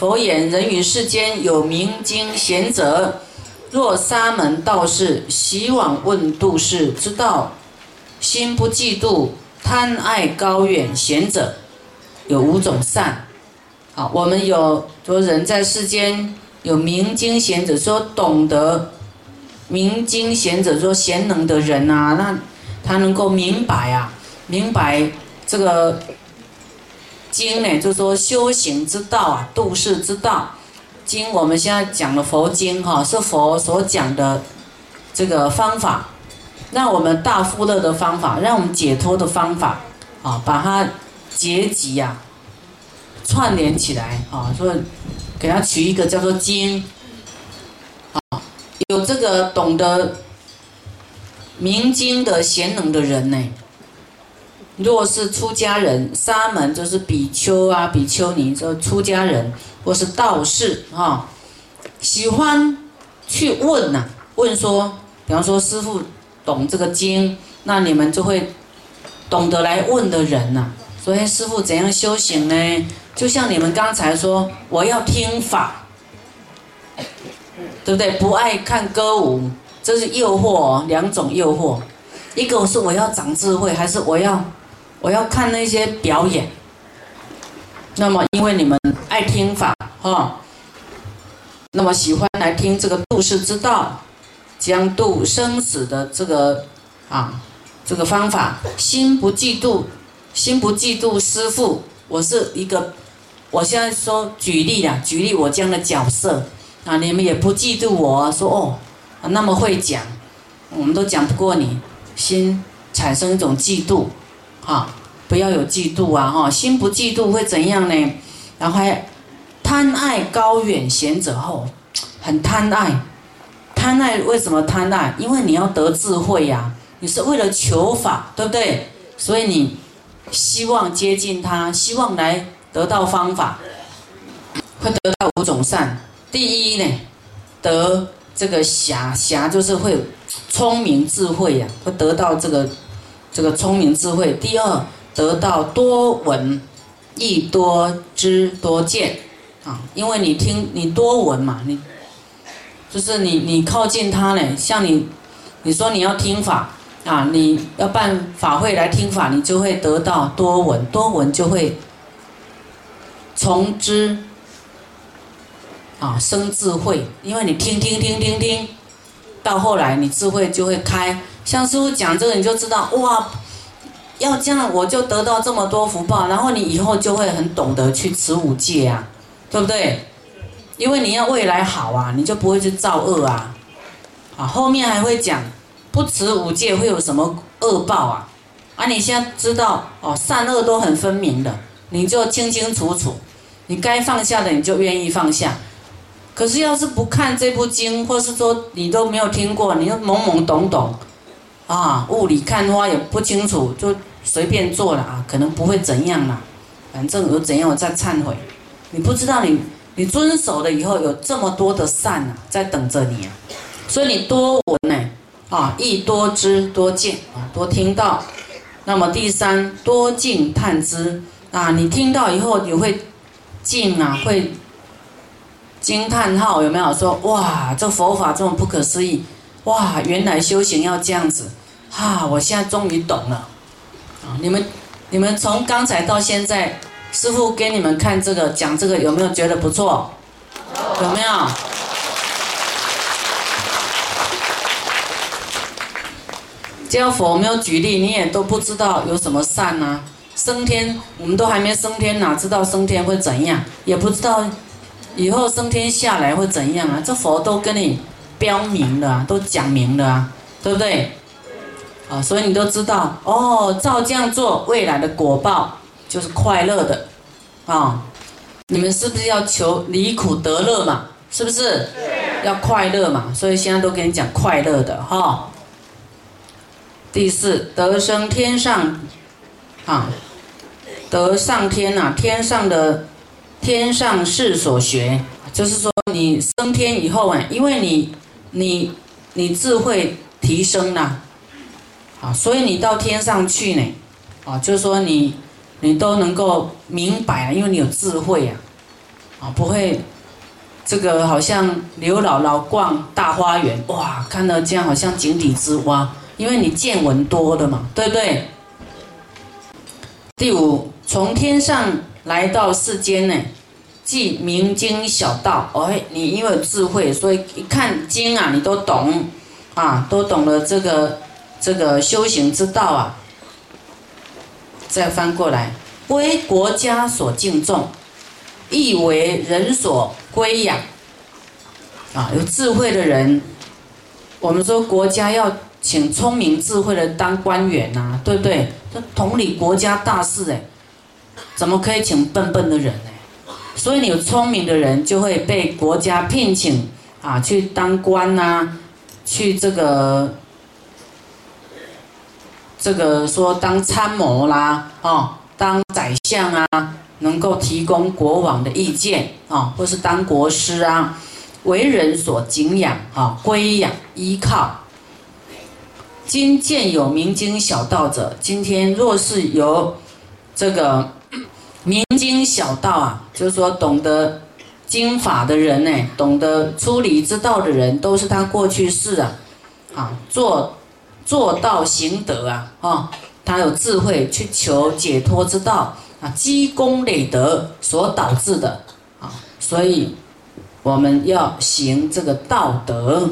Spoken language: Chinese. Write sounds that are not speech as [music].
佛言：人于世间有明经贤者，若沙门道士，习往问度世之道，心不嫉妒，贪爱高远贤者，有五种善。好，我们有说人在世间有明经贤者，说懂得明经贤者，说贤能的人啊，那他能够明白啊，明白这个。经呢，就说修行之道啊，度世之道。经我们现在讲的佛经哈，是佛所讲的这个方法，让我们大富乐的方法，让我们解脱的方法啊，把它结集呀，串联起来啊，说给它取一个叫做经啊，有这个懂得明经的贤能的人呢。若是出家人，沙门就是比丘啊、比丘尼，就出家人或是道士哈，喜欢去问呐，问说，比方说师傅懂这个经，那你们就会懂得来问的人呐。所以师傅怎样修行呢？就像你们刚才说，我要听法，对不对？不爱看歌舞，这是诱惑，两种诱惑，一个是我要长智慧，还是我要？我要看那些表演，那么因为你们爱听法哈，那么喜欢来听这个度世之道，将度生死的这个啊这个方法，心不嫉妒，心不嫉妒师父，我是一个，我现在说举例啊，举例我这样的角色啊，你们也不嫉妒我说哦，那么会讲，我们都讲不过你，心产生一种嫉妒。啊，不要有嫉妒啊！哈，心不嫉妒会怎样呢？然后还贪爱高远贤者后，很贪爱，贪爱为什么贪爱？因为你要得智慧呀，你是为了求法，对不对？所以你希望接近他，希望来得到方法，会得到五种善。第一呢，得这个侠侠就是会聪明智慧呀，会得到这个。这个聪明智慧，第二得到多闻，亦多知多见，啊，因为你听你多闻嘛，你就是你你靠近他呢，像你你说你要听法啊，你要办法会来听法，你就会得到多闻，多闻就会从知啊生智慧，因为你听听听听听，到后来你智慧就会开。像师傅讲这个，你就知道哇，要这样我就得到这么多福报，然后你以后就会很懂得去持五戒啊，对不对？因为你要未来好啊，你就不会去造恶啊。啊，后面还会讲不持五戒会有什么恶报啊？啊，你现在知道哦，善恶都很分明的，你就清清楚楚，你该放下的你就愿意放下。可是要是不看这部经，或是说你都没有听过，你又懵懵懂懂。啊，雾里看花也不清楚，就随便做了啊，可能不会怎样啦，反正有怎样我再忏悔。你不知道你你遵守了以后有这么多的善啊，在等着你啊，所以你多闻呢，啊，亦多知多见啊，多听到。那么第三，多敬叹之啊，你听到以后你会敬啊，会惊叹号有没有？说哇，这佛法这么不可思议，哇，原来修行要这样子。哈，我现在终于懂了，啊，你们，你们从刚才到现在，师傅给你们看这个讲这个有没有觉得不错？有没有？这样佛没有举例，你也都不知道有什么善呐。升天，我们都还没升天，哪知道升天会怎样？也不知道以后升天下来会怎样啊？这佛都跟你标明了，都讲明了啊，对不对？啊，所以你都知道哦，照这样做，未来的果报就是快乐的，啊，你们是不是要求离苦得乐嘛？是不是？要快乐嘛？所以现在都跟你讲快乐的哈。第四，得生天上，啊，得上天呐，天上的天上事所学，就是说你升天以后啊，因为你你你智慧提升了。啊所以你到天上去呢，啊，就是说你，你都能够明白啊，因为你有智慧啊，啊，不会这个好像刘姥姥逛大花园，哇，看到这样好像井底之蛙，因为你见闻多了嘛，对不对？第五，从天上来到世间呢，即明经小道。哎，你因为有智慧，所以一看经啊，你都懂，啊，都懂了这个这个修行之道啊。再翻过来，为国家所敬重，亦为人所归养。啊，有智慧的人，我们说国家要。请聪明智慧的当官员呐，对不对？这统理国家大事哎，怎么可以请笨笨的人呢？所以你有聪明的人就会被国家聘请啊，去当官呐，去这个这个说当参谋啦，哦，当宰相啊，能够提供国王的意见啊，或是当国师啊，为人所敬仰啊，归养依靠。今见有明经小道者，今天若是有这个 [clears throat] 明经小道啊，就是说懂得经法的人呢，懂得出离之道的人，都是他过去世啊，啊做做到行德啊，啊，他有智慧去求解脱之道啊，积功累德所导致的啊，所以我们要行这个道德。